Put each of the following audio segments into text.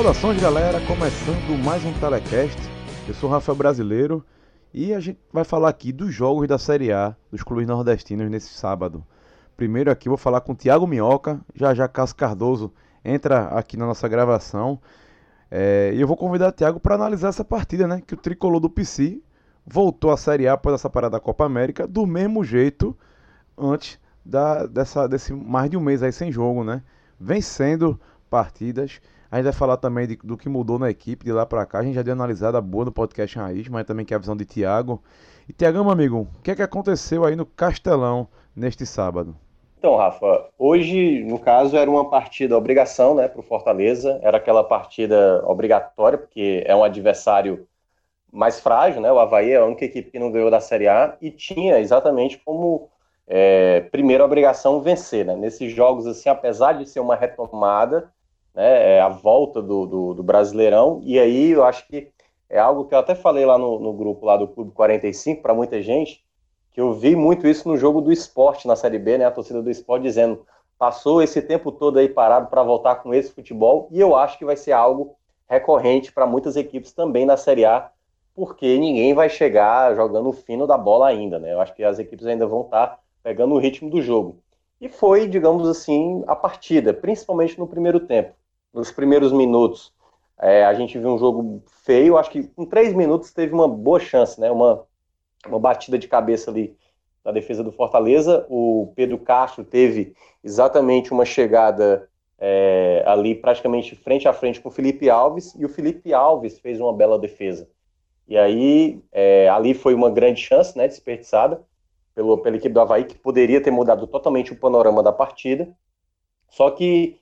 Saudações galera, começando mais um Telecast. Eu sou o Rafael Brasileiro e a gente vai falar aqui dos jogos da Série A dos clubes nordestinos nesse sábado. Primeiro aqui vou falar com o Thiago Minhoca, já já Cássio Cardoso entra aqui na nossa gravação. É, e eu vou convidar o Thiago para analisar essa partida, né? Que o tricolor do PC voltou à Série A após essa parada da Copa América do mesmo jeito antes da, dessa, desse mais de um mês aí sem jogo, né? Vencendo partidas a gente vai falar também de, do que mudou na equipe de lá para cá. A gente já deu analisada boa no podcast Raiz, mas também que é a visão de Tiago. E Tiagão, meu amigo, o que é que aconteceu aí no Castelão neste sábado? Então, Rafa, hoje, no caso, era uma partida obrigação né, para o Fortaleza. Era aquela partida obrigatória, porque é um adversário mais frágil, né? O Havaí é a única equipe que não ganhou da Série A e tinha exatamente como é, primeira obrigação vencer, né? Nesses jogos, assim, apesar de ser uma retomada, né, é a volta do, do, do, Brasileirão, e aí eu acho que é algo que eu até falei lá no, no grupo lá do Clube 45 para muita gente, que eu vi muito isso no jogo do esporte na Série B, né, a torcida do esporte dizendo, passou esse tempo todo aí parado para voltar com esse futebol, e eu acho que vai ser algo recorrente para muitas equipes também na Série A, porque ninguém vai chegar jogando o fino da bola ainda, né, eu acho que as equipes ainda vão estar tá pegando o ritmo do jogo. E foi, digamos assim, a partida, principalmente no primeiro tempo nos primeiros minutos, é, a gente viu um jogo feio. Acho que em três minutos teve uma boa chance, né? Uma, uma batida de cabeça ali na defesa do Fortaleza. O Pedro Castro teve exatamente uma chegada é, ali praticamente frente a frente com o Felipe Alves e o Felipe Alves fez uma bela defesa. E aí é, ali foi uma grande chance, né? Desperdiçada pelo, pela equipe do Havaí, que poderia ter mudado totalmente o panorama da partida. Só que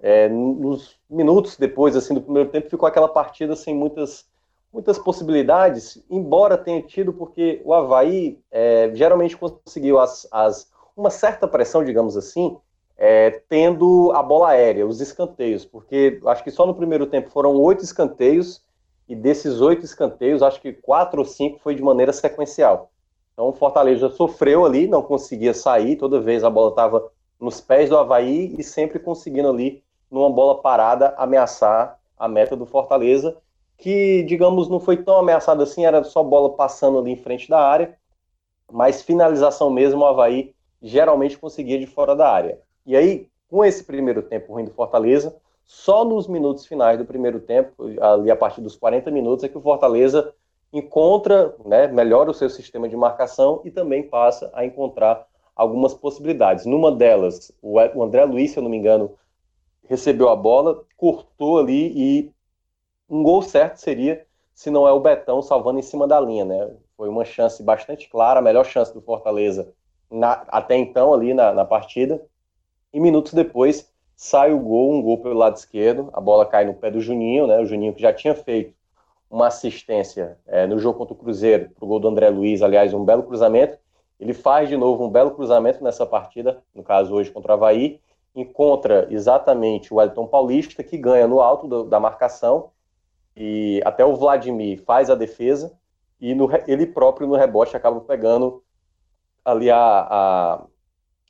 é, nos minutos depois assim do primeiro tempo ficou aquela partida sem muitas muitas possibilidades, embora tenha tido porque o Havaí é, geralmente conseguiu as, as, uma certa pressão, digamos assim, é, tendo a bola aérea, os escanteios, porque acho que só no primeiro tempo foram oito escanteios e desses oito escanteios, acho que quatro ou cinco foi de maneira sequencial. Então o Fortaleza sofreu ali, não conseguia sair, toda vez a bola estava nos pés do Havaí e sempre conseguindo ali numa bola parada, ameaçar a meta do Fortaleza, que, digamos, não foi tão ameaçada assim, era só bola passando ali em frente da área, mas finalização mesmo, o Havaí geralmente conseguia de fora da área. E aí, com esse primeiro tempo ruim do Fortaleza, só nos minutos finais do primeiro tempo, ali a partir dos 40 minutos, é que o Fortaleza encontra, né, melhora o seu sistema de marcação e também passa a encontrar algumas possibilidades. Numa delas, o André Luiz, se eu não me engano, recebeu a bola, cortou ali e um gol certo seria se não é o Betão salvando em cima da linha, né? Foi uma chance bastante clara, a melhor chance do Fortaleza na, até então ali na, na, partida. E minutos depois sai o gol, um gol pelo lado esquerdo, a bola cai no pé do Juninho, né? O Juninho que já tinha feito uma assistência é, no jogo contra o Cruzeiro, para o gol do André Luiz, aliás, um belo cruzamento. Ele faz de novo um belo cruzamento nessa partida, no caso hoje contra o Havaí, encontra exatamente o Wellington Paulista, que ganha no alto do, da marcação, e até o Vladimir faz a defesa, e no, ele próprio no rebote acaba pegando ali a, a,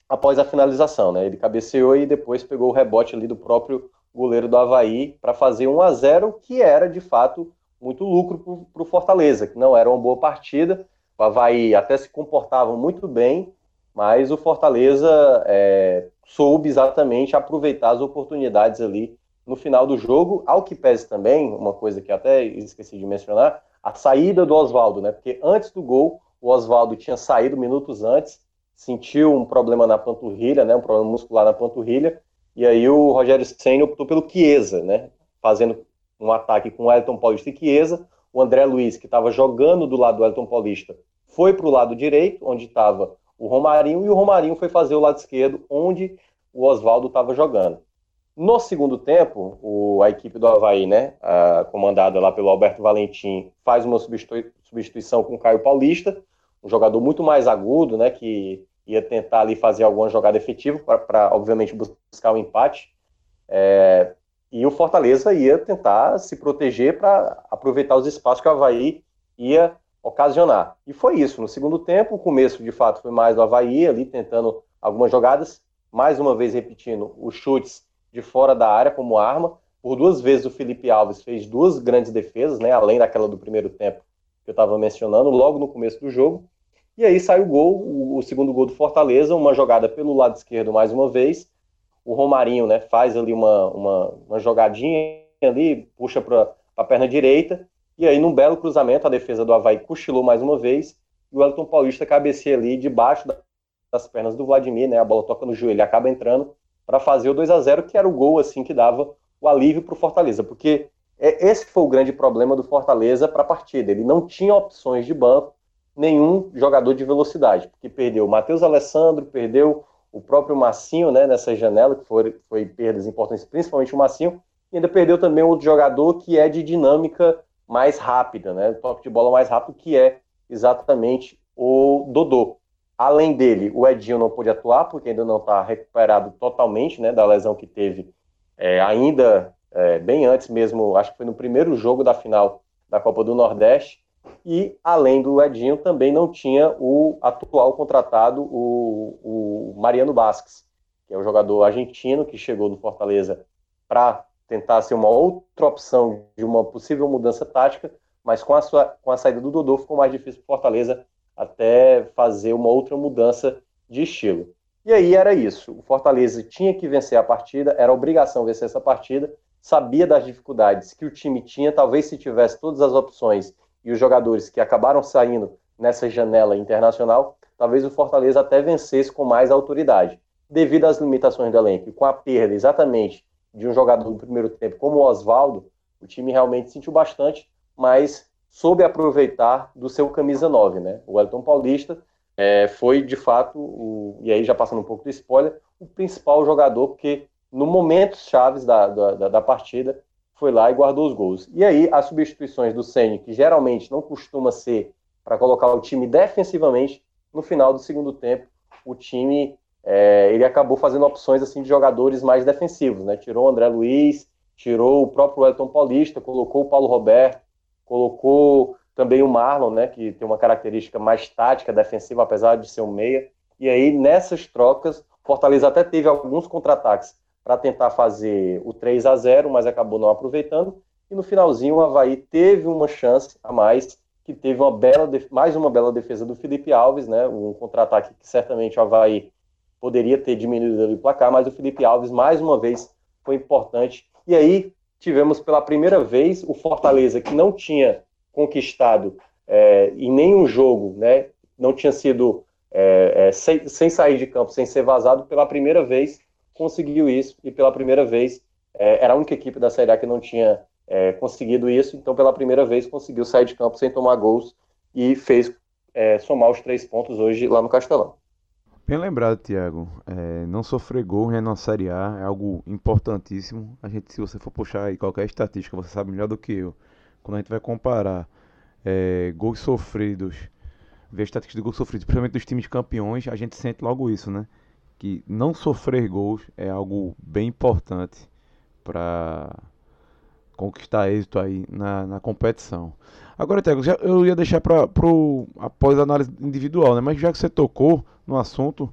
após a finalização, né? Ele cabeceou e depois pegou o rebote ali do próprio goleiro do Havaí para fazer 1 a 0 que era de fato muito lucro para o Fortaleza, que não era uma boa partida. O Havaí até se comportava muito bem, mas o Fortaleza é, soube exatamente aproveitar as oportunidades ali no final do jogo, ao que pese também, uma coisa que até esqueci de mencionar, a saída do Oswaldo, né? Porque antes do gol, o Oswaldo tinha saído minutos antes, sentiu um problema na panturrilha, né? Um problema muscular na panturrilha, e aí o Rogério Senna optou pelo Chiesa, né? Fazendo um ataque com o Elton Paulista e Chiesa. O André Luiz, que estava jogando do lado do Elton Paulista, foi para o lado direito, onde estava o Romarinho, e o Romarinho foi fazer o lado esquerdo, onde o Oswaldo estava jogando. No segundo tempo, o, a equipe do Havaí, né, a, comandada lá pelo Alberto Valentim, faz uma substitui, substituição com o Caio Paulista, um jogador muito mais agudo, né, que ia tentar ali fazer alguma jogada efetiva para, obviamente, buscar o um empate. É, e o Fortaleza ia tentar se proteger para aproveitar os espaços que o Havaí ia ocasionar. E foi isso. No segundo tempo, o começo de fato foi mais do Havaí, ali tentando algumas jogadas, mais uma vez repetindo os chutes de fora da área como arma. Por duas vezes o Felipe Alves fez duas grandes defesas, né, além daquela do primeiro tempo que eu estava mencionando, logo no começo do jogo. E aí sai o gol, o, o, segundo gol do Fortaleza, uma jogada pelo lado esquerdo mais uma vez. O Romarinho né, faz ali uma, uma, uma jogadinha ali, puxa para a perna direita. E aí, num belo cruzamento, a defesa do Havaí cochilou mais uma vez. E o Elton Paulista cabeceia ali debaixo das pernas do Vladimir, né? A bola toca no joelho, acaba entrando para fazer o 2 a 0 que era o gol assim que dava o alívio para o Fortaleza, porque é, esse foi o grande problema do Fortaleza para a partida. Ele não tinha opções de banco, nenhum jogador de velocidade, porque perdeu o Matheus Alessandro, perdeu o próprio Massinho né, nessa janela, que foi, foi perdas importantes, principalmente o Massinho, e ainda perdeu também outro jogador que é de dinâmica mais rápida, né, toque de bola mais rápido, que é exatamente o Dodô. Além dele, o Edinho não pôde atuar, porque ainda não está recuperado totalmente né, da lesão que teve é, ainda é, bem antes mesmo, acho que foi no primeiro jogo da final da Copa do Nordeste. E além do Edinho, também não tinha o atual contratado, o, o Mariano Basques, que é o jogador argentino que chegou no Fortaleza para tentar ser uma outra opção de uma possível mudança tática, mas com a, sua, com a saída do Dodô ficou mais difícil para Fortaleza até fazer uma outra mudança de estilo. E aí era isso. O Fortaleza tinha que vencer a partida, era obrigação vencer essa partida, sabia das dificuldades que o time tinha, talvez se tivesse todas as opções e os jogadores que acabaram saindo nessa janela internacional, talvez o Fortaleza até vencesse com mais autoridade. Devido às limitações do elenco com a perda exatamente de um jogador no primeiro tempo como o Oswaldo, o time realmente sentiu bastante, mas soube aproveitar do seu camisa 9, né? O Elton Paulista é, foi de fato, o, e aí já passando um pouco do spoiler, o principal jogador, porque no momentos chaves da, da, da partida foi lá e guardou os gols. E aí as substituições do Senna, que geralmente não costuma ser para colocar o time defensivamente, no final do segundo tempo o time é, ele acabou fazendo opções assim de jogadores mais defensivos, né? Tirou o André Luiz, tirou o próprio Elton Paulista, colocou o Paulo Roberto, colocou também o Marlon, né, que tem uma característica mais tática, defensiva, apesar de ser um meia. E aí, nessas trocas, Fortaleza até teve alguns contra-ataques para tentar fazer o 3 a 0 mas acabou não aproveitando. E no finalzinho, o Havaí teve uma chance a mais, que teve uma bela mais uma bela defesa do Felipe Alves, né, um contra-ataque que certamente o Havaí poderia ter diminuído o placar, mas o Felipe Alves, mais uma vez, foi importante. E aí, tivemos pela primeira vez o Fortaleza, que não tinha conquistado é, em nenhum jogo, né, não tinha sido é, é, sem, sem, sair de campo, sem ser vazado, pela primeira vez conseguiu isso e pela primeira vez é, era a única equipe da Série A que não tinha é, conseguido isso, então pela primeira vez conseguiu sair de campo sem tomar gols e fez é, somar os três pontos hoje lá no Castelão. Bem lembrado, Thiago. É, não sofrer gol A é algo importantíssimo. A gente, se você for puxar aí qualquer estatística, você sabe melhor do que eu quando a gente vai comparar é, gols sofridos, ver as estatísticas de gols sofridos, principalmente dos times campeões, a gente sente logo isso, né? Que não sofrer gols é algo bem importante para conquistar êxito aí na, na competição. Agora, Tiago, eu ia deixar para após a análise individual, né? Mas já que você tocou no assunto,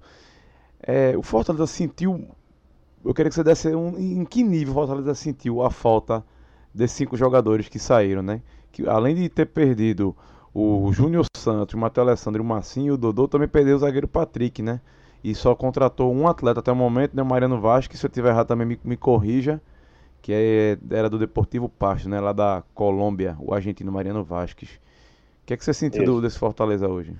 é, o Fortaleza sentiu. Eu queria que você desse um, em que nível o Fortaleza sentiu a falta desses cinco jogadores que saíram, né? Que além de ter perdido o Júnior Santos, o Matheus Alessandro e o Massinho, o Dodô também perdeu o zagueiro Patrick, né? E só contratou um atleta até o momento, né? O Mariano Vasquez, se eu tiver errado também me, me corrija, que é, era do Deportivo Pasto, né? Lá da Colômbia, o argentino Mariano Vasquez. O que é que você sentiu do, desse Fortaleza hoje?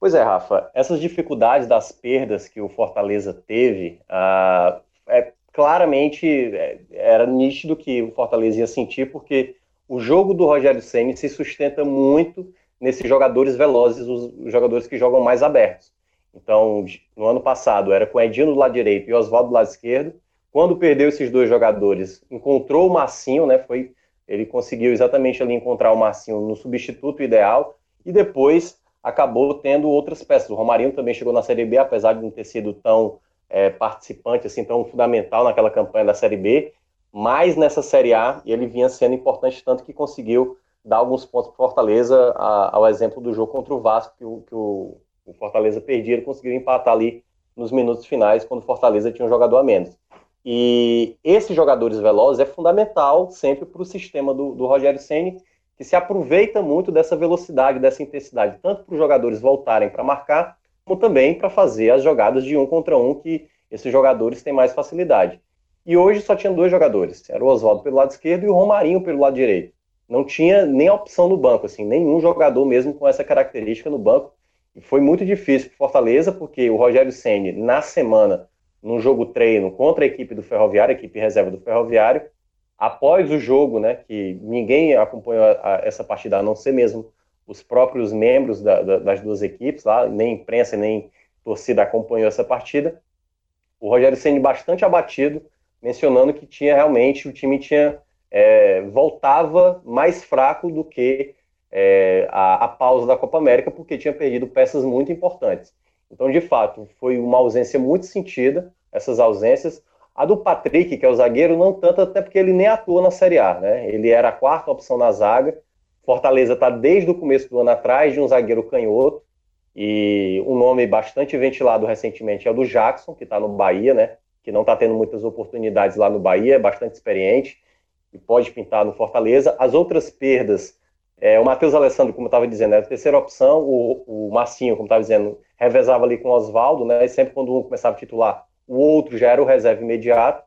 Pois é, Rafa, essas dificuldades das perdas que o Fortaleza teve, uh, é, claramente é, era nítido que o Fortaleza ia sentir, porque o jogo do Rogério Ceni se sustenta muito nesses jogadores velozes, os jogadores que jogam mais abertos. Então, no ano passado era com Edinho do lado direito e Oswaldo do lado esquerdo. Quando perdeu esses dois jogadores, encontrou o Massinho, né? Foi ele conseguiu exatamente ali encontrar o Massinho no substituto ideal e depois acabou tendo outras peças. O Romarinho também chegou na Série B, apesar de não ter sido tão é, participante assim tão fundamental naquela campanha da Série B, mas nessa Série A ele vinha sendo importante tanto que conseguiu dar alguns pontos para Fortaleza, a, ao exemplo do jogo contra o Vasco que o, que o, o Fortaleza perdia, ele conseguiu empatar ali nos minutos finais quando o Fortaleza tinha um jogador a menos. E esses jogadores velozes é fundamental sempre para o sistema do, do Rogério Ceni, que se aproveita muito dessa velocidade, dessa intensidade, tanto para os jogadores voltarem para marcar, como também para fazer as jogadas de um contra um que esses jogadores têm mais facilidade. E hoje só tinha dois jogadores, era o Oswaldo pelo lado esquerdo e o Romarinho pelo lado direito. Não tinha nem opção no banco, assim, nenhum jogador mesmo com essa característica no banco. E foi muito difícil para Fortaleza, porque o Rogério Ceni na semana num jogo treino contra a equipe do Ferroviário, a equipe reserva do Ferroviário. Após o jogo, né, que ninguém acompanhou a, a, essa partida, a não ser mesmo os próprios membros da, da, das duas equipes, lá, nem imprensa, nem torcida acompanhou essa partida. O Rogério sendo bastante abatido, mencionando que tinha realmente, o time tinha é, voltava mais fraco do que é, a, a pausa da Copa América, porque tinha perdido peças muito importantes. Então, de fato, foi uma ausência muito sentida, essas ausências. A do Patrick, que é o zagueiro, não tanto, até porque ele nem atua na Série A, né? Ele era a quarta opção na zaga. Fortaleza está desde o começo do ano atrás de um zagueiro canhoto. E um nome bastante ventilado recentemente é o do Jackson, que está no Bahia, né? Que não está tendo muitas oportunidades lá no Bahia, é bastante experiente e pode pintar no Fortaleza. As outras perdas, é, o Matheus Alessandro, como eu estava dizendo, é a terceira opção. O, o Massinho, como estava dizendo, revezava ali com o Oswaldo, né? E sempre quando um começava a titular, o outro já era o reserva imediato.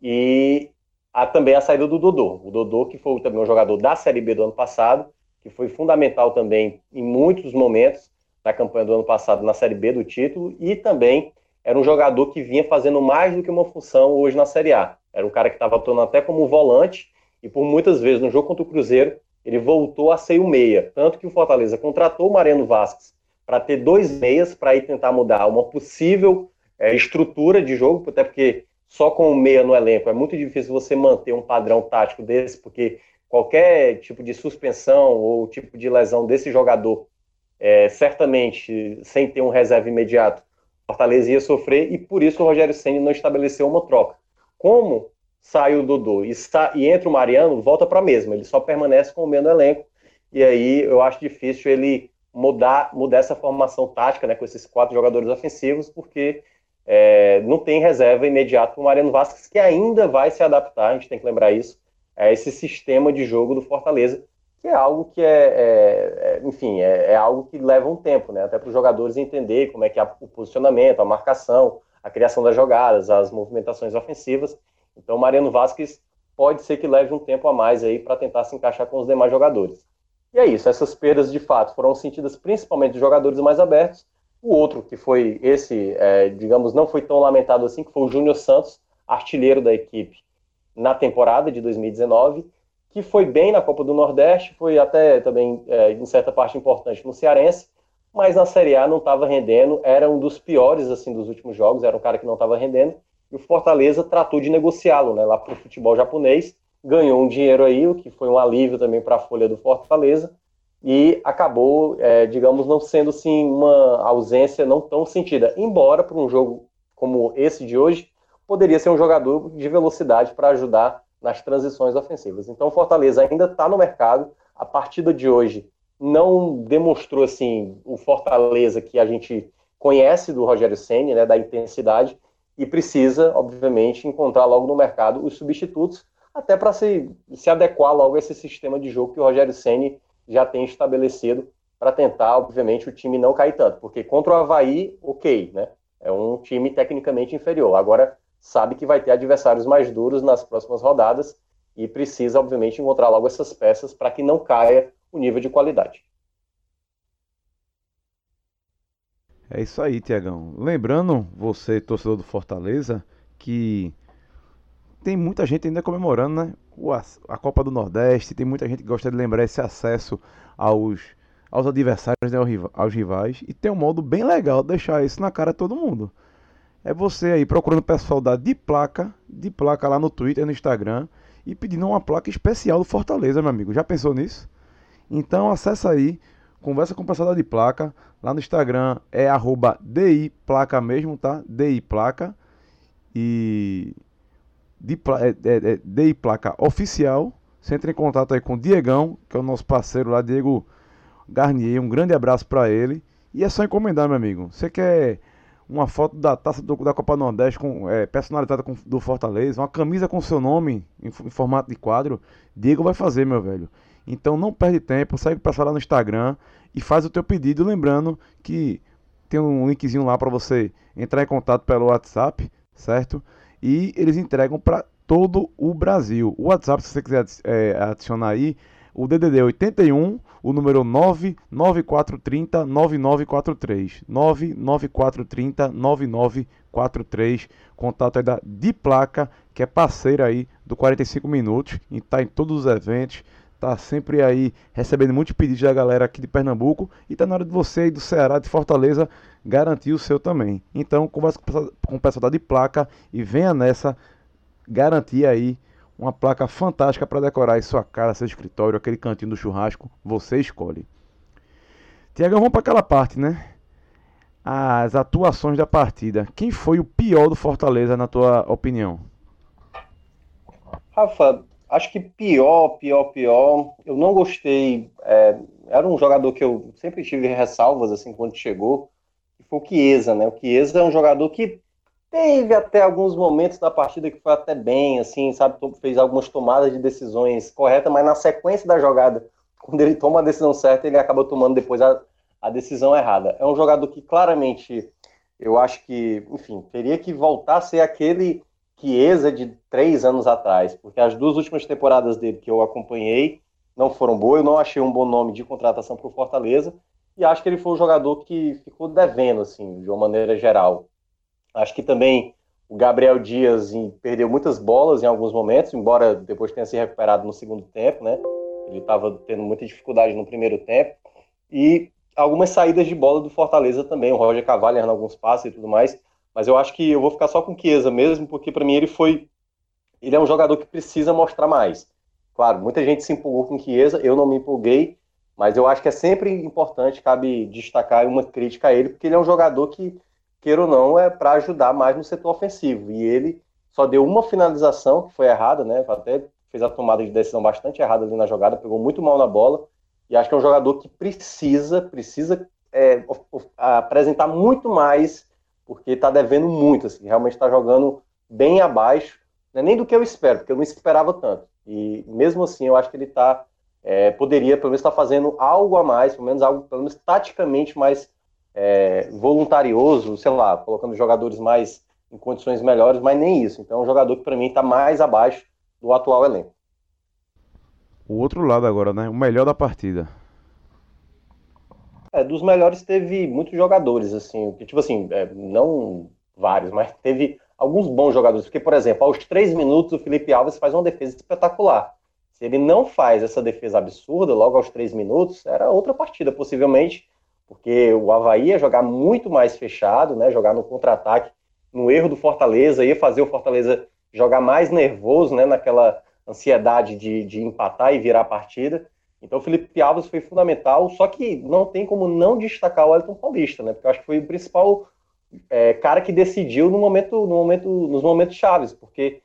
E há também a saída do Dodô. O Dodô, que foi também um jogador da Série B do ano passado, que foi fundamental também em muitos momentos da campanha do ano passado na Série B do título, e também era um jogador que vinha fazendo mais do que uma função hoje na Série A. Era um cara que estava atuando até como volante, e por muitas vezes no jogo contra o Cruzeiro, ele voltou a ser o meia. Tanto que o Fortaleza contratou o Mariano Vasquez para ter dois meias para ir tentar mudar uma possível é, estrutura de jogo, até porque só com o meia no elenco é muito difícil você manter um padrão tático desse, porque qualquer tipo de suspensão ou tipo de lesão desse jogador, é, certamente, sem ter um reserva imediato, Fortaleza ia sofrer e por isso o Rogério Senna não estabeleceu uma troca. Como sai o Dodô e, e entra o Mariano, volta para a mesma, ele só permanece com o meio no elenco, e aí eu acho difícil ele mudar, mudar essa formação tática, né, com esses quatro jogadores ofensivos, porque é, não tem reserva imediata para o Mariano Vasquez, que ainda vai se adaptar, a gente tem que lembrar isso, a esse sistema de jogo do Fortaleza, que é algo que é, é, é enfim, é, é, algo que leva um tempo, né, até para os jogadores entender como é que é o posicionamento, a marcação, a criação das jogadas, as movimentações ofensivas. Então, Mariano Vasquez pode ser que leve um tempo a mais aí para tentar se encaixar com os demais jogadores. E é isso, essas perdas de fato foram sentidas principalmente dos jogadores mais abertos. O outro, que foi esse, é, digamos, não foi tão lamentado assim, que foi o Júnior Santos, artilheiro da equipe na temporada de 2019, que foi bem na Copa do Nordeste, foi até também, é, em certa parte, importante no Cearense, mas na Série A não estava rendendo, era um dos piores assim dos últimos jogos, era um cara que não estava rendendo, e o Fortaleza tratou de negociá-lo né, lá para o futebol japonês, ganhou um dinheiro aí, o que foi um alívio também para a folha do Fortaleza, e acabou, é, digamos, não sendo assim uma ausência não tão sentida. Embora para um jogo como esse de hoje, poderia ser um jogador de velocidade para ajudar nas transições ofensivas. Então, o Fortaleza ainda está no mercado. A partida de hoje não demonstrou assim o Fortaleza que a gente conhece do Rogério Ceni, né, da intensidade, e precisa, obviamente, encontrar logo no mercado os substitutos até para se, se adequar logo a esse sistema de jogo que o Rogério Ceni já tem estabelecido para tentar, obviamente, o time não cair tanto, porque contra o Havaí, ok, né? É um time tecnicamente inferior. Agora sabe que vai ter adversários mais duros nas próximas rodadas e precisa, obviamente, encontrar logo essas peças para que não caia o nível de qualidade. É isso aí, Tiagão. Lembrando, você, torcedor do Fortaleza, que tem muita gente ainda comemorando, né? A Copa do Nordeste, tem muita gente que gosta de lembrar esse acesso aos, aos adversários, né, aos rivais. E tem um modo bem legal de deixar isso na cara de todo mundo. É você aí procurando o pessoal da de placa, de placa lá no Twitter, no Instagram, e pedindo uma placa especial do Fortaleza, meu amigo. Já pensou nisso? Então acessa aí, conversa com o pessoal da de placa. Lá no Instagram é arroba DI placa mesmo, tá? DI placa. E de, é, é, é, de placa oficial. Você entra em contato aí com o Diegão, que é o nosso parceiro lá, Diego Garnier. Um grande abraço para ele. E é só encomendar, meu amigo. Você quer uma foto da taça do, da Copa Nordeste com, é, personalizada com, do Fortaleza, uma camisa com seu nome em, em, formato de quadro, Diego vai fazer, meu velho. Então não perde tempo, segue o pessoal lá no Instagram e faz o teu pedido, lembrando que tem um linkzinho lá para você entrar em contato pelo WhatsApp, certo? E eles entregam para todo o Brasil. O WhatsApp, se você quiser é, adicionar aí, o DDD 81, o número 99430 9943. 99430 9943. Contato é da Diplaca, que é parceira aí do 45 minutos e está em todos os eventos. Tá sempre aí recebendo muitos pedidos da galera aqui de Pernambuco e tá na hora de você aí do Ceará, de Fortaleza, garantir o seu também. Então, conversa com o pessoal da Diplaca e venha nessa garantir aí uma placa fantástica para decorar aí sua casa, seu escritório, aquele cantinho do churrasco, você escolhe. Tiago, vamos para aquela parte, né? As atuações da partida. Quem foi o pior do Fortaleza, na tua opinião? Rafa, acho que pior, pior, pior. Eu não gostei. É, era um jogador que eu sempre tive ressalvas assim quando chegou. Que foi o Chiesa, né? O Chiesa é um jogador que Teve até alguns momentos da partida que foi até bem, assim, sabe? Fez algumas tomadas de decisões corretas, mas na sequência da jogada, quando ele toma a decisão certa, ele acaba tomando depois a, a decisão errada. É um jogador que claramente, eu acho que, enfim, teria que voltar a ser aquele Chiesa de três anos atrás, porque as duas últimas temporadas dele que eu acompanhei não foram boas, eu não achei um bom nome de contratação para o Fortaleza, e acho que ele foi um jogador que ficou devendo, assim, de uma maneira geral. Acho que também o Gabriel Dias perdeu muitas bolas em alguns momentos, embora depois tenha se recuperado no segundo tempo, né? Ele estava tendo muita dificuldade no primeiro tempo. E algumas saídas de bola do Fortaleza também, o Roger Cavalli errando alguns passes e tudo mais. Mas eu acho que eu vou ficar só com o Chiesa mesmo, porque para mim ele foi. Ele é um jogador que precisa mostrar mais. Claro, muita gente se empolgou com o Chiesa, eu não me empolguei, mas eu acho que é sempre importante, cabe destacar uma crítica a ele, porque ele é um jogador que queira ou não, é para ajudar mais no setor ofensivo. E ele só deu uma finalização, que foi errada, né? Até fez a tomada de decisão bastante errada ali na jogada, pegou muito mal na bola. E acho que é um jogador que precisa, precisa é, apresentar muito mais, porque está devendo muito, assim, realmente está jogando bem abaixo, né, nem do que eu espero, porque eu não esperava tanto. E mesmo assim, eu acho que ele tá, é, poderia, pelo menos, estar tá fazendo algo a mais, pelo menos algo, pelo menos taticamente mais é, voluntarioso, sei lá, colocando jogadores mais em condições melhores, mas nem isso. Então é um jogador que para mim está mais abaixo do atual elenco. O outro lado agora, né? O melhor da partida. É, dos melhores teve muitos jogadores, assim, que, tipo assim, é, não vários, mas teve alguns bons jogadores. Porque, por exemplo, aos três minutos o Felipe Alves faz uma defesa espetacular. Se ele não faz essa defesa absurda logo aos três minutos, era outra partida, possivelmente porque o Havaí ia jogar muito mais fechado, né, jogar no contra-ataque, no erro do Fortaleza, ia fazer o Fortaleza jogar mais nervoso, né, naquela ansiedade de, de empatar e virar a partida. Então o Felipe Alves foi fundamental, só que não tem como não destacar o Elton Paulista, né, porque eu acho que foi o principal é, cara que decidiu no momento, no momento, nos momentos chaves, porque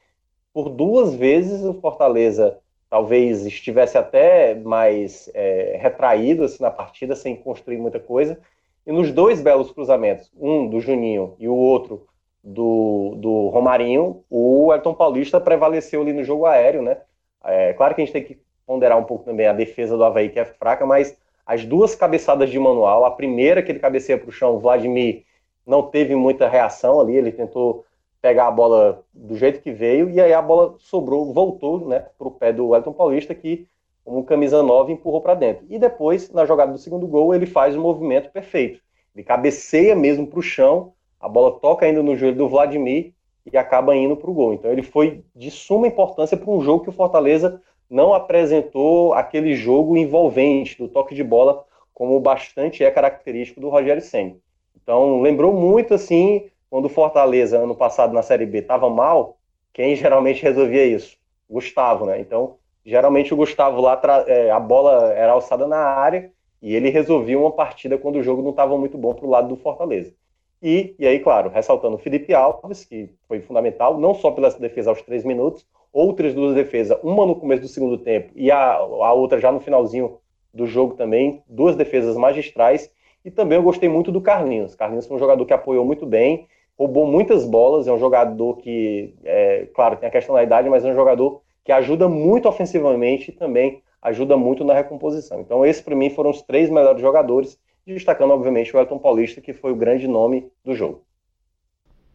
por duas vezes o Fortaleza talvez estivesse até mais é, retraído assim, na partida, sem construir muita coisa. E nos dois belos cruzamentos, um do Juninho e o outro do, do Romarinho, o Elton Paulista prevaleceu ali no jogo aéreo, né? É, claro que a gente tem que ponderar um pouco também a defesa do Havaí, que é fraca, mas as duas cabeçadas de manual, a primeira que ele cabeceia para o chão, o Vladimir não teve muita reação ali, ele tentou pegar a bola do jeito que veio, e aí a bola sobrou, voltou né, para o pé do Wellington Paulista, que, como camisa 9, empurrou para dentro. E depois, na jogada do segundo gol, ele faz o movimento perfeito. Ele cabeceia mesmo para o chão, a bola toca ainda no joelho do Vladimir e acaba indo para o gol. Então ele foi de suma importância para um jogo que o Fortaleza não apresentou aquele jogo envolvente, do toque de bola, como bastante é característico do Rogério Senna. Então lembrou muito assim quando o Fortaleza, ano passado, na Série B, estava mal, quem geralmente resolvia isso? Gustavo, né? Então, geralmente o Gustavo lá, é, a bola era alçada na área e ele resolvia uma partida quando o jogo não estava muito bom para o lado do Fortaleza. E, e aí, claro, ressaltando o Felipe Alves, que foi fundamental, não só pela defesa aos três minutos, outras duas defesas, uma no começo do segundo tempo e a, a outra já no finalzinho do jogo também, duas defesas magistrais, E também eu gostei muito do Carlinhos. Carlinhos foi um jogador que apoiou muito bem, roubou muitas bolas, é um jogador que, é, claro, tem a questão da idade, mas é um jogador que ajuda muito ofensivamente e também ajuda muito na recomposição. Então, esses para mim foram os três melhores jogadores, destacando, obviamente, o Elton Paulista, que foi o grande nome do jogo.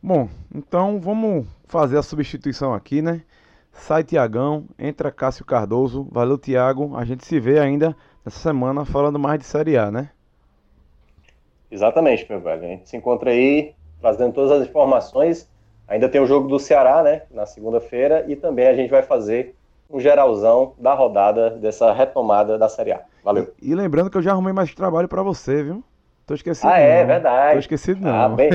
Bom, então vamos fazer a substituição aqui, né? Sai Tiagão, entra Cássio Cardoso. Valeu, Tiago. A gente se vê ainda nessa semana falando mais de Série A, né? Exatamente, meu velho. A gente se encontra aí trazendo todas as informações. Ainda tem o jogo do Ceará, né? Na segunda-feira. E também a gente vai fazer um geralzão da rodada dessa retomada da Série A. Valeu. E, e lembrando que eu já arrumei mais trabalho para você, viu? Tô esquecido. Ah, é, verdade. Tô esquecido, não. Ah, bem,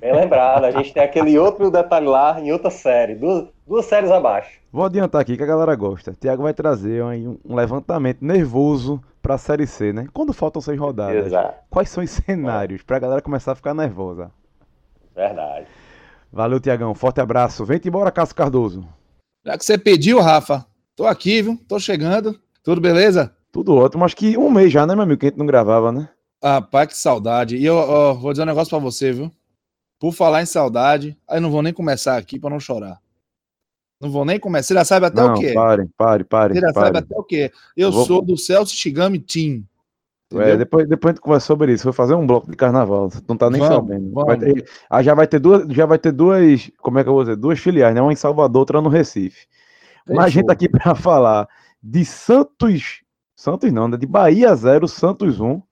bem lembrado. A gente tem aquele outro detalhe lá em outra série, duas, duas séries abaixo. Vou adiantar aqui que a galera gosta. Tiago vai trazer um, um levantamento nervoso pra Série C, né? Quando faltam seis rodadas. Exato. Quais são os cenários é. pra galera começar a ficar nervosa? Verdade. Valeu, Tiagão. Forte abraço. Vem embora, Cássio Cardoso. Já que você pediu, Rafa, tô aqui, viu? Tô chegando. Tudo beleza? Tudo ótimo. Acho que um mês já, né, meu amigo? Que a gente não gravava, né? Ah, pai, que saudade. E eu ó, vou dizer um negócio pra você, viu? Por falar em saudade, aí não vou nem começar aqui pra não chorar. Não vou nem começar. Você já sabe até não, o quê? Pare, pare, pare. Você já pare. sabe até o quê? Eu vou... sou do Celso Shigami Team. É, depois, depois a gente conversa sobre isso. Vou fazer um bloco de carnaval. Não tá nem vamos, sabendo. Vamos. Vai ter, ah, já vai ter duas, já vai ter duas, como é que eu vou dizer? Duas filiais, né? Uma em Salvador, outra no Recife. Mas a gente tá aqui para falar de Santos, Santos não, né? De Bahia 0, Santos 1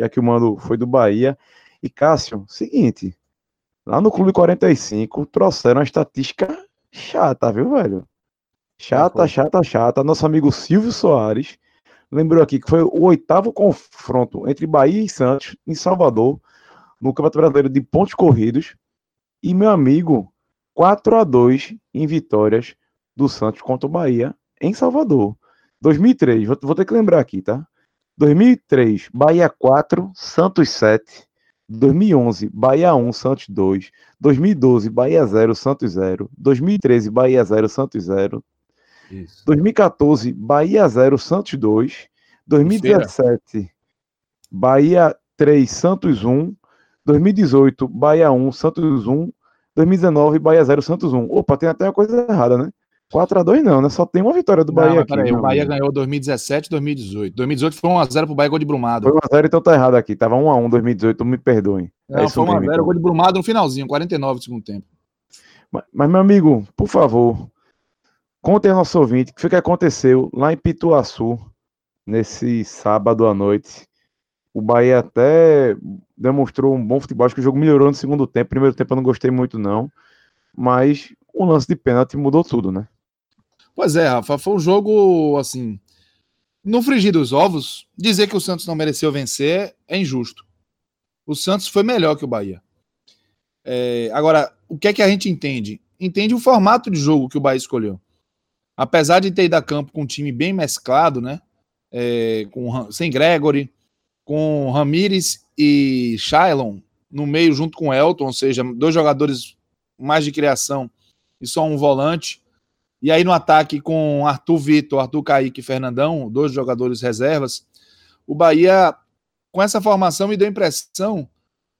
já que o mando foi do Bahia. E Cássio, seguinte, lá no Clube 45 trouxeram uma estatística chata, viu, velho? Chata, chata, chata. Nosso amigo Silvio Soares lembrou aqui que foi o oitavo confronto entre Bahia e Santos em Salvador, no Campeonato Brasileiro de pontos corridos. E meu amigo, 4 a 2 em vitórias do Santos contra o Bahia em Salvador. 2003, vou, vou ter que lembrar aqui, tá? 2003, Bahia 4, Santos 7. 2011, Bahia 1, Santos 2. 2012, Bahia 0, Santos 0. 2013, Bahia 0, Santos 0. Isso. 2014, Bahia 0, Santos 2. 2017, Bahia 3, Santos 1. 2018, Bahia 1, Santos 1. 2019, Bahia 0, Santos 1. Opa, tem até uma coisa errada, né? 4x2 não, né? Só tem uma vitória do Bahia não, aqui. Peraí, o Bahia ganhou 2017 e 2018. 2018 foi 1x0 pro Bahia, gol de Brumado. Foi 1x0, então tá errado aqui. Tava 1x1 2018, me perdoem. Não, é foi 1x0, então. gol de Brumado no finalzinho, 49 do segundo tempo. Mas, mas, meu amigo, por favor, conte ao nosso ouvinte o que foi que aconteceu lá em Pituaçu, nesse sábado à noite. O Bahia até demonstrou um bom futebol, acho que o jogo melhorou no segundo tempo. Primeiro tempo eu não gostei muito, não. Mas o lance de pênalti mudou tudo, né? Pois é, Rafa, foi um jogo assim. No frigir dos ovos, dizer que o Santos não mereceu vencer é injusto. O Santos foi melhor que o Bahia. É, agora, o que é que a gente entende? Entende o formato de jogo que o Bahia escolheu. Apesar de ter ido a campo com um time bem mesclado, né? É, com, sem Gregory, com Ramires e Shailon no meio junto com Elton, ou seja, dois jogadores mais de criação e só um volante. E aí no ataque com Arthur Vitor, Arthur Kaique e Fernandão, dois jogadores reservas, o Bahia, com essa formação, me deu a impressão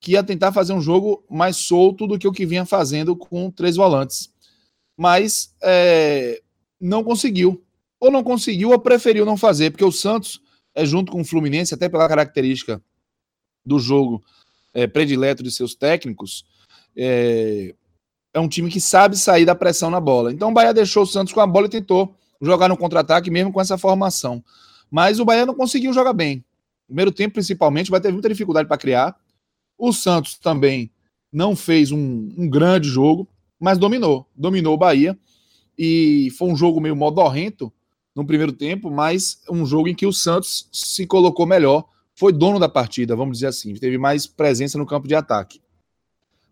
que ia tentar fazer um jogo mais solto do que o que vinha fazendo com três volantes. Mas é, não conseguiu. Ou não conseguiu ou preferiu não fazer, porque o Santos, é junto com o Fluminense, até pela característica do jogo é, predileto de seus técnicos, é, é um time que sabe sair da pressão na bola. Então o Bahia deixou o Santos com a bola e tentou jogar no contra-ataque mesmo com essa formação. Mas o Bahia não conseguiu jogar bem. Primeiro tempo, principalmente, vai ter muita dificuldade para criar. O Santos também não fez um, um, grande jogo, mas dominou. Dominou o Bahia. E foi um jogo meio modorrento no primeiro tempo, mas um jogo em que o Santos se colocou melhor. Foi dono da partida, vamos dizer assim. Teve mais presença no campo de ataque.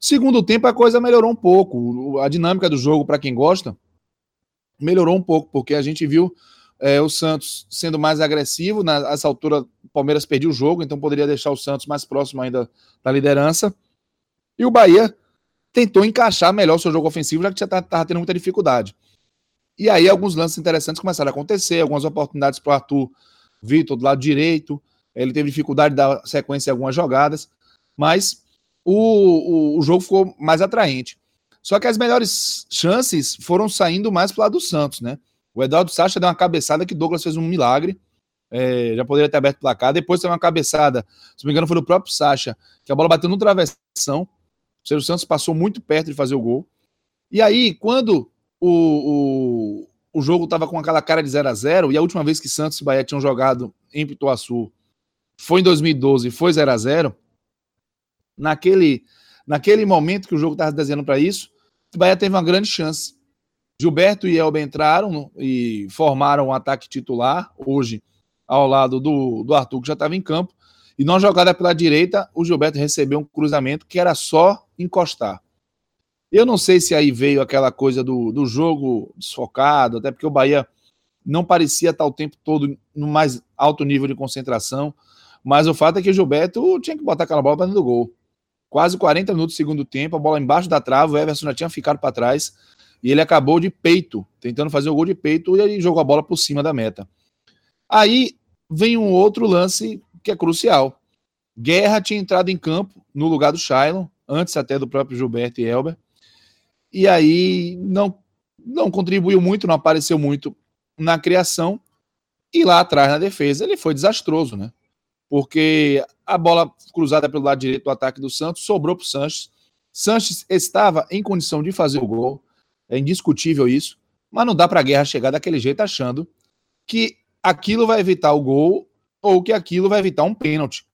Segundo tempo, a coisa melhorou um pouco. A dinâmica do jogo, para quem gosta, melhorou um pouco, porque a gente viu é, o Santos sendo mais agressivo. Nessa altura, o Palmeiras perdeu o jogo, então poderia deixar o Santos mais próximo ainda da liderança. E o Bahia tentou encaixar melhor seu jogo ofensivo, já que já estava tendo muita dificuldade. E aí, alguns lances interessantes começaram a acontecer, algumas oportunidades para o Arthur Vitor do lado direito. Ele teve dificuldade de dar sequência em algumas jogadas. mas o, o, o jogo ficou mais atraente. Só que as melhores chances foram saindo mais pro lado do Santos, né? O Eduardo Sacha deu uma cabeçada que Douglas fez um milagre. É, já poderia ter aberto o placar. Depois teve uma cabeçada, se não me engano, foi do próprio Sacha, que a bola bateu no travessão. Ou o Santos passou muito perto de fazer o gol. E aí, quando o, o, o jogo estava com aquela cara de 0 a 0 e a última vez que Santos e Bahia tinham jogado em Pituaçu foi em 2012 foi 0 a 0 naquele, naquele momento que o jogo estava desenhando para isso, o Bahia teve uma grande chance. Gilberto e Elber entraram e formaram um ataque titular hoje ao lado do, do Arthur, que já estava em campo. E numa jogada pela direita, o Gilberto recebeu um cruzamento que era só encostar. Eu não sei se aí veio aquela coisa do, do jogo desfocado, até porque o Bahia não parecia estar o tempo todo no mais alto nível de concentração. Mas o fato é que o Gilberto tinha que botar aquela bola para dentro do gol. Quase 40 minutos do segundo tempo, a bola embaixo da trave, o Everson já tinha ficado para trás e ele acabou de peito, tentando fazer o gol de peito e ele jogou a bola por cima da meta. Aí vem um outro lance que é crucial. Guerra tinha entrado em campo no lugar do Shailon, antes até do próprio Gilberto e Elber. E aí não, não contribuiu muito, não apareceu muito na criação. E lá atrás na defesa ele foi desastroso, né? Porque a bola cruzada pelo lado direito do ataque do Santos sobrou para o Sanches. Sanches estava em condição de fazer o gol, é indiscutível isso, mas não dá para a guerra chegar daquele jeito achando que aquilo vai evitar o gol ou que aquilo vai evitar um pênalti.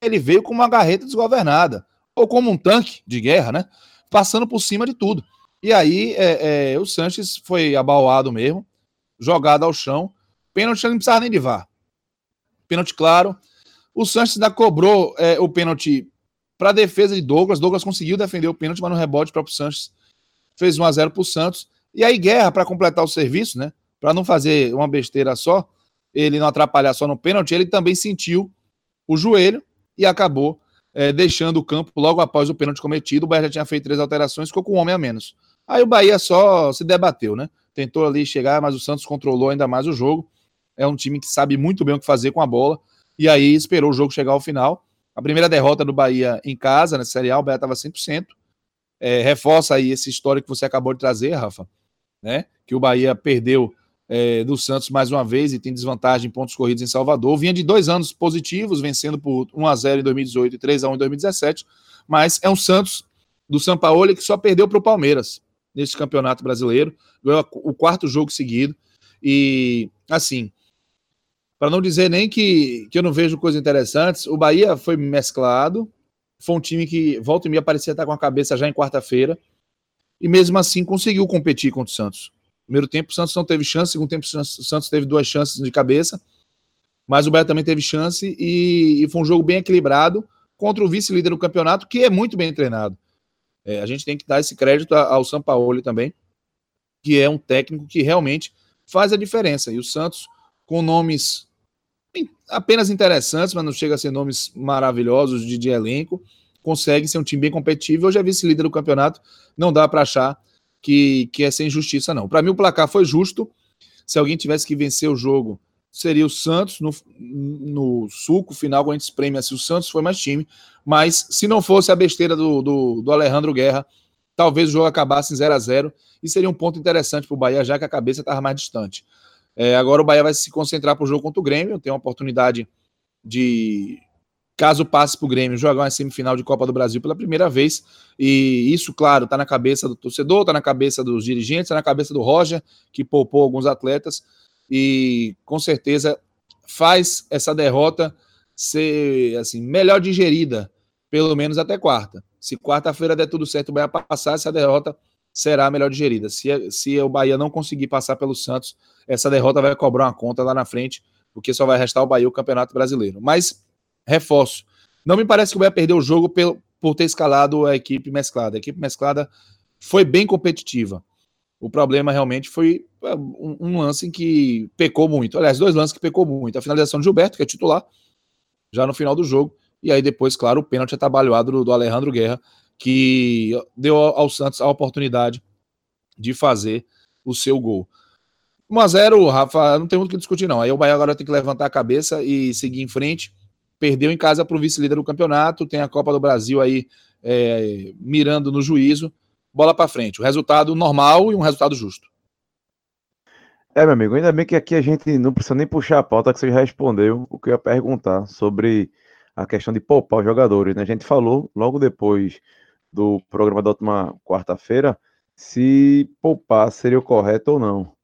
Ele veio com uma garreta desgovernada, ou como um tanque de guerra, né? Passando por cima de tudo. E aí é, é, o Sanches foi abalado mesmo, jogado ao chão. Pênalti não precisava nem de VAR. Pênalti claro. O Sanches ainda cobrou é, o pênalti para a defesa de Douglas. Douglas conseguiu defender o pênalti, mas no rebote o próprio Sanches fez 1 a 0 para o Santos. E aí, Guerra, para completar o serviço, né? Para não fazer uma besteira só, ele não atrapalhar só no pênalti, ele também sentiu o joelho e acabou é, deixando o campo logo após o pênalti cometido. O Bahia já tinha feito três alterações, ficou com um homem a menos. Aí o Bahia só se debateu, né? Tentou ali chegar, mas o Santos controlou ainda mais o jogo. É um time que sabe muito bem o que fazer com a bola. E aí esperou o jogo chegar ao final. A primeira derrota do Bahia em casa, na Série A, o Bahia estava 100% é, reforça aí esse histórico que você acabou de trazer, Rafa, né? Que o Bahia perdeu é, do Santos mais uma vez e tem desvantagem em pontos corridos em Salvador. Vinha de dois anos positivos, vencendo por 1 a 0 em 2018 e 3 a 1 em 2017, mas é um Santos do São Paulo que só perdeu para o Palmeiras nesse campeonato brasileiro, ganhou o quarto jogo seguido e assim, para não dizer nem que, que eu não vejo coisas interessantes, o Bahia foi mesclado, foi um time que volta e meia parecia estar com a cabeça já em quarta-feira. E mesmo assim conseguiu competir contra o Santos. Primeiro tempo o Santos não teve chance, segundo tempo o Santos teve duas chances de cabeça. Mas o Bahia também teve chance e, e foi um jogo bem equilibrado contra o vice-líder do campeonato, que é muito bem treinado. É, a gente tem que dar esse crédito ao Sampaoli também, que é um técnico que realmente faz a diferença. E o Santos, com nomes apenas interessantes, mas não chega a ser nomes maravilhosos de, de elenco. Consegue ser um time bem competitivo. Hoje é vice-líder do campeonato. Não dá para achar que, que é sem justiça, não. Para mim, o placar foi justo. Se alguém tivesse que vencer o jogo, seria o Santos. No, no suco final, quando a gente espreme assim, o Santos foi mais time. Mas se não fosse a besteira do, do, do Alejandro Guerra, talvez o jogo acabasse em 0 a 0 e seria um ponto interessante para o Bahia, já que a cabeça estava mais distante. É, agora o Bahia vai se concentrar para o jogo contra o Grêmio, tem uma oportunidade de, caso passe para o Grêmio, jogar uma semifinal de Copa do Brasil pela primeira vez. E isso, claro, está na cabeça do torcedor, está na cabeça dos dirigentes, está na cabeça do Roger, que poupou alguns atletas. E com certeza faz essa derrota ser assim melhor digerida, pelo menos até quarta. Se quarta-feira der tudo certo, o Bahia passar, essa derrota será melhor digerida. Se, se o Bahia não conseguir passar pelo Santos, essa derrota vai cobrar uma conta lá na frente, porque só vai restar o Bahia o Campeonato Brasileiro. Mas, reforço, não me parece que o Bahia perdeu o jogo por, por ter escalado a equipe mesclada. A equipe mesclada foi bem competitiva. O problema realmente foi é, um, um, lance em que pecou muito. Aliás, dois lances que pecou muito. A finalização de Gilberto, que é titular, já no final do jogo. E aí depois, claro, o pênalti atabalhoado do, do Alejandro Guerra, que deu ao Santos a oportunidade de fazer o seu gol. 1x0, Rafa, não tem muito o que discutir, não. Aí o Bahia agora tem que levantar a cabeça e seguir em frente. perdeu em casa para o vice-líder do campeonato, tem a Copa do Brasil aí é, mirando no juízo, bola para frente. O resultado normal e um resultado justo. É, meu amigo, ainda bem que aqui a gente não precisa nem puxar a pauta, que você já respondeu o que eu ia perguntar sobre a questão de poupar os jogadores. Né? A gente falou logo depois do programa da última quarta-feira se poupar seria o correto ou não.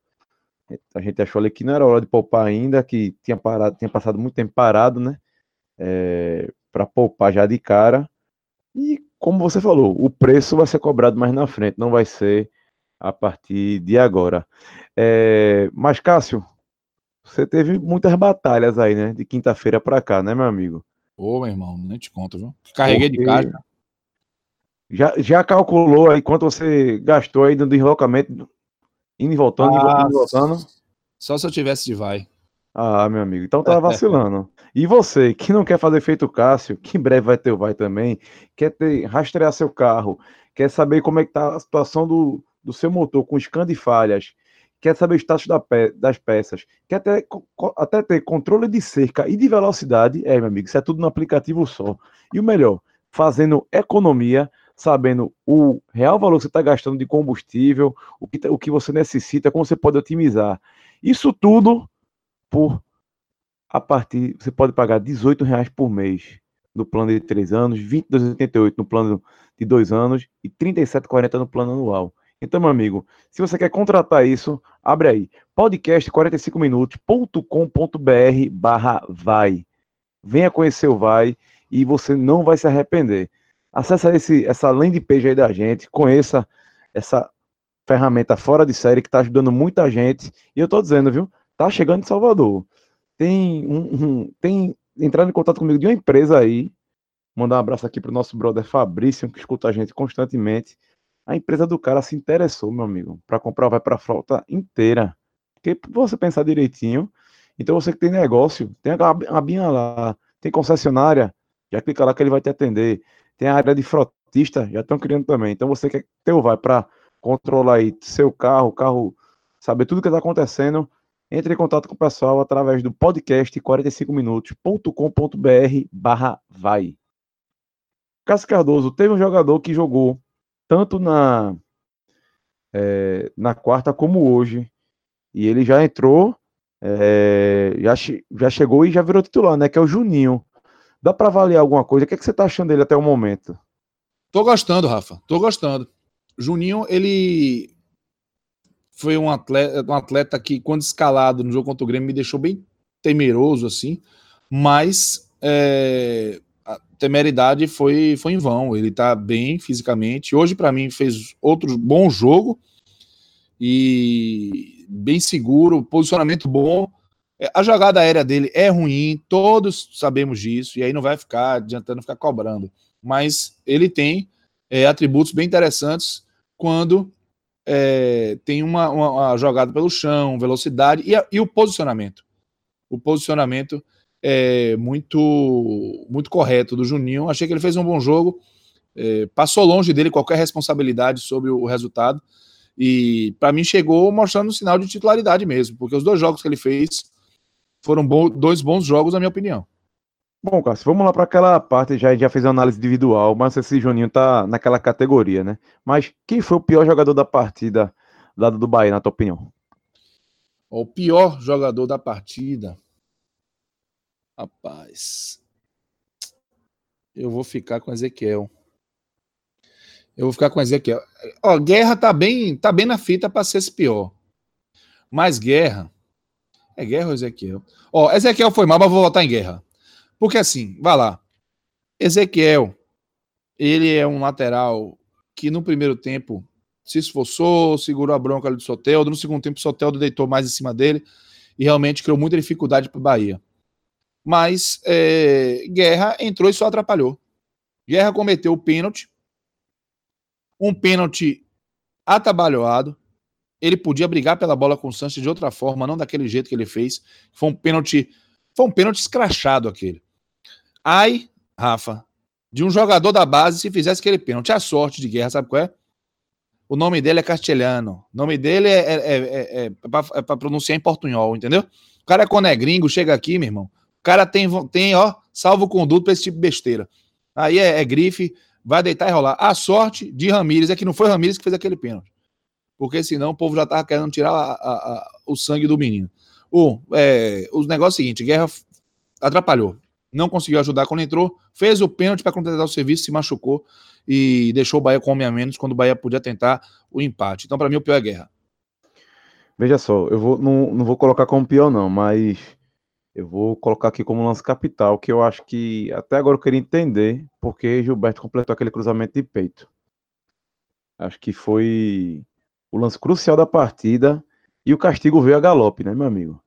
A gente achou ali que não era hora de poupar ainda, que tinha, parado, tinha passado muito tempo parado, né? É, para poupar já de cara. E como você falou, o preço vai ser cobrado mais na frente, não vai ser a partir de agora. É, mas, Cássio, você teve muitas batalhas aí, né? De quinta-feira para cá, né, meu amigo? Ô, meu irmão, nem te conto, viu? Carreguei Porque... de casa. Já, já calculou aí quanto você gastou aí no deslocamento, indo e voltando, ah, indo voltando? Só se eu tivesse de vai. Ah, meu amigo, então tá vacilando. e você, que não quer fazer feito Cássio, que em breve vai ter o vai também, quer ter, rastrear seu carro, quer saber como é que tá a situação do, do seu motor com scan de falhas, quer saber o status da pe das peças, quer ter, até ter controle de cerca e de velocidade, é, meu amigo, isso é tudo no aplicativo só. E o melhor, fazendo economia, sabendo o real valor que você está gastando de combustível, o que, o que você necessita, como você pode otimizar. Isso tudo por a partir. Você pode pagar R$ reais por mês no plano de 3 anos, R$ 22,88 no plano de 2 anos e R$ 37,40 no plano anual. Então, meu amigo, se você quer contratar isso, abre aí podcast45minutos.com.br barra vai. Venha conhecer o Vai e você não vai se arrepender. Acesse esse, essa landing page aí da gente, conheça essa ferramenta fora de série que está ajudando muita gente. E eu estou dizendo, viu? Tá chegando em Salvador. Tem um, um, tem entrando em contato comigo de uma empresa aí. Mandar um abraço aqui pro nosso brother Fabrício, que escuta a gente constantemente. A empresa do cara se interessou, meu amigo, para comprar vai para a frota inteira. Porque você pensar direitinho, então você que tem negócio, tem a abinha lá, tem concessionária, já clica lá que ele vai te atender. Tem a área de frotista, já estão criando também. Então você quer ter o vai para controlar aí seu carro, carro, saber tudo o que está acontecendo, entre em contato com o pessoal através do podcast 45minutos.com.br barra vai. Cássio Cardoso, teve um jogador que jogou tanto na, é, na quarta como hoje, e ele já entrou, é, já, já chegou e já virou titular, né? Que é o Juninho. Dá para avaliar alguma coisa? O que, é que você está achando dele até o momento? Tô gostando, Rafa. Tô gostando. Juninho, ele foi um atleta, um atleta que, quando escalado no jogo contra o Grêmio, me deixou bem temeroso, assim, mas é, a temeridade foi, foi em vão. Ele tá bem fisicamente. Hoje, para mim, fez outro bom jogo e bem seguro, posicionamento bom. É, a jogada aérea dele é ruim, todos sabemos disso, e aí não vai ficar adiantando ficar cobrando. Mas ele tem é, atributos bem interessantes quando é, tem uma, uma, uma, jogada pelo chão, velocidade e, a, e, o posicionamento. O posicionamento é muito, muito correto do Juninho. Achei que ele fez um bom jogo, é, passou longe dele qualquer responsabilidade sobre o resultado. E para mim chegou mostrando um sinal de titularidade mesmo, porque os dois jogos que ele fez foram bo dois bons jogos, na minha opinião. Bom, Cássio, vamos lá para aquela parte, já, já fez a análise individual, mas esse Juninho tá naquela categoria, né? Mas quem foi o pior jogador da partida dado do Bahia, na tua opinião? O pior jogador da partida. Rapaz. Eu vou ficar com Ezequiel. Eu vou ficar com Ezequiel. Ó, Guerra tá bem, tá bem na fita para ser esse pior. Mas Guerra é guerra ou Ezequiel? Ó, Ezequiel foi mal, mas vou votar em guerra. Porque assim, vai lá. Ezequiel, ele é um lateral que no primeiro tempo se esforçou, segurou a bronca ali do Soteldo. No segundo tempo, o Soteldo deitou mais em cima dele e realmente criou muita dificuldade para o Bahia. Mas é, Guerra entrou e só atrapalhou. Guerra cometeu o pênalti. Um pênalti atabalhoado. Ele podia brigar pela bola com o Sanches de outra forma, não daquele jeito que ele fez. Foi um pênalti, foi um pênalti escrachado aquele. Ai, Rafa, de um jogador da base se fizesse aquele pênalti. A sorte de guerra, sabe qual é? O nome dele é castelhano. O nome dele é, é, é, é, é para é pronunciar em portunhol, entendeu? O cara, quando é gringo, chega aqui, meu irmão. O cara tem, tem, ó, salvo conduto para esse tipo de besteira. Aí é, é, grife, vai deitar e rolar. A sorte de Ramires é que não foi Ramires que fez aquele pênalti. Porque senão o povo já tava querendo tirar a, a, a, o sangue do menino. O, é, o negócio é o seguinte: Guerra atrapalhou. Não conseguiu ajudar quando entrou, fez o pênalti para completar o serviço, se machucou e deixou o Bahia com homem a menos quando o Bahia podia tentar o empate. Então, para mim, o pior é Guerra. Veja só, eu vou, não, não vou colocar como pior, não, mas eu vou colocar aqui como lance capital, que eu acho que até agora eu queria entender porque Gilberto completou aquele cruzamento de peito. Acho que foi o lance crucial da partida e o castigo veio a galope, né, meu amigo?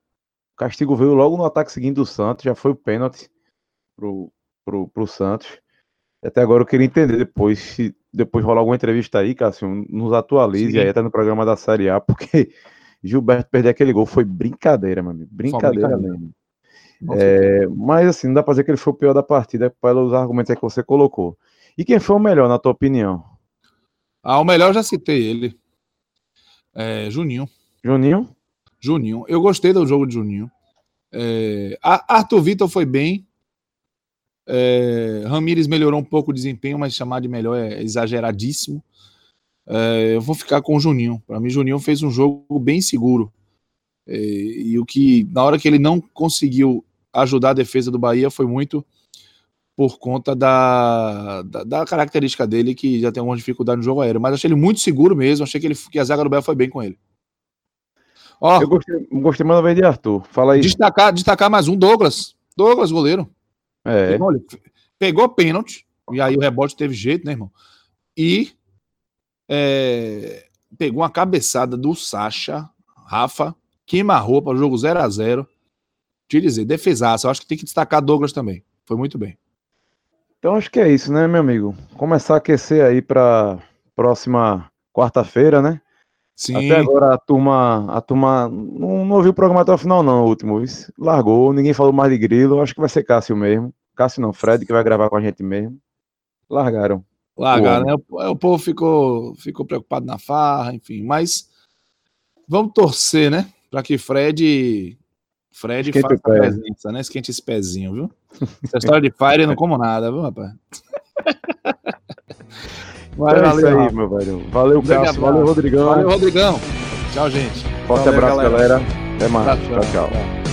O castigo veio logo no ataque seguinte do Santos, já foi o pênalti pro, pro, pro Santos. Até agora eu queria entender depois, se depois rolar alguma entrevista aí, Cássio, nos atualize Sim. aí até no programa da Série A, porque Gilberto perder aquele gol foi brincadeira, meu amigo. Brincadeira, brincadeira. mesmo. É, mas assim, não dá pra dizer que ele foi o pior da partida pelos argumentos que você colocou. E quem foi o melhor, na tua opinião? Ah, o melhor eu já citei ele. É, Juninho. Juninho? Juninho. Eu gostei do jogo de Juninho. É, Arthur Vitor foi bem. É, Ramires melhorou um pouco o desempenho, mas chamar de melhor é exageradíssimo. É, eu vou ficar com o Juninho. Para mim, Juninho fez um jogo bem seguro. É, e o que, na hora que ele não conseguiu ajudar a defesa do Bahia, foi muito por conta da, da, da, característica dele, que já tem alguma dificuldade no jogo aéreo. Mas achei ele muito seguro mesmo. Achei que, ele, que a zaga do Bahia foi bem com ele. Ó, eu gostei, gostei mais da vez de Arthur. Fala aí. Destacar, destacar mais um, Douglas. Douglas, goleiro. É. Pegou pênalti, e aí o rebote teve jeito, né, irmão? E é, pegou uma cabeçada do Sacha, Rafa, queima-roupa, jogo 0 a 0 Te dizer, defesaça. Eu acho que tem que destacar Douglas também. Foi muito bem. Então acho que é isso, né, meu amigo? Começar a aquecer aí para próxima quarta-feira, né? Sim. Até agora a turma, a turma não, não ouviu o programa até o final, não, o último. Largou, ninguém falou mais de grilo. Acho que vai ser Cássio mesmo. Cássio não, Fred, que vai gravar com a gente mesmo. Largaram. Largaram, né? O, o povo ficou, ficou preocupado na farra, enfim. Mas vamos torcer, né? Para que Fred. Fred Esquente faça a presença, né? Esquente esse pezinho, viu? Essa história de Fire não como nada, viu, rapaz? Vai, então é valeu, aí, meu velho. Valeu, Cássio. Valeu, Rodrigão. Valeu, Rodrigão. Tchau, gente. Forte valeu, abraço, galera. galera. Até mais. tchau. tchau. tchau.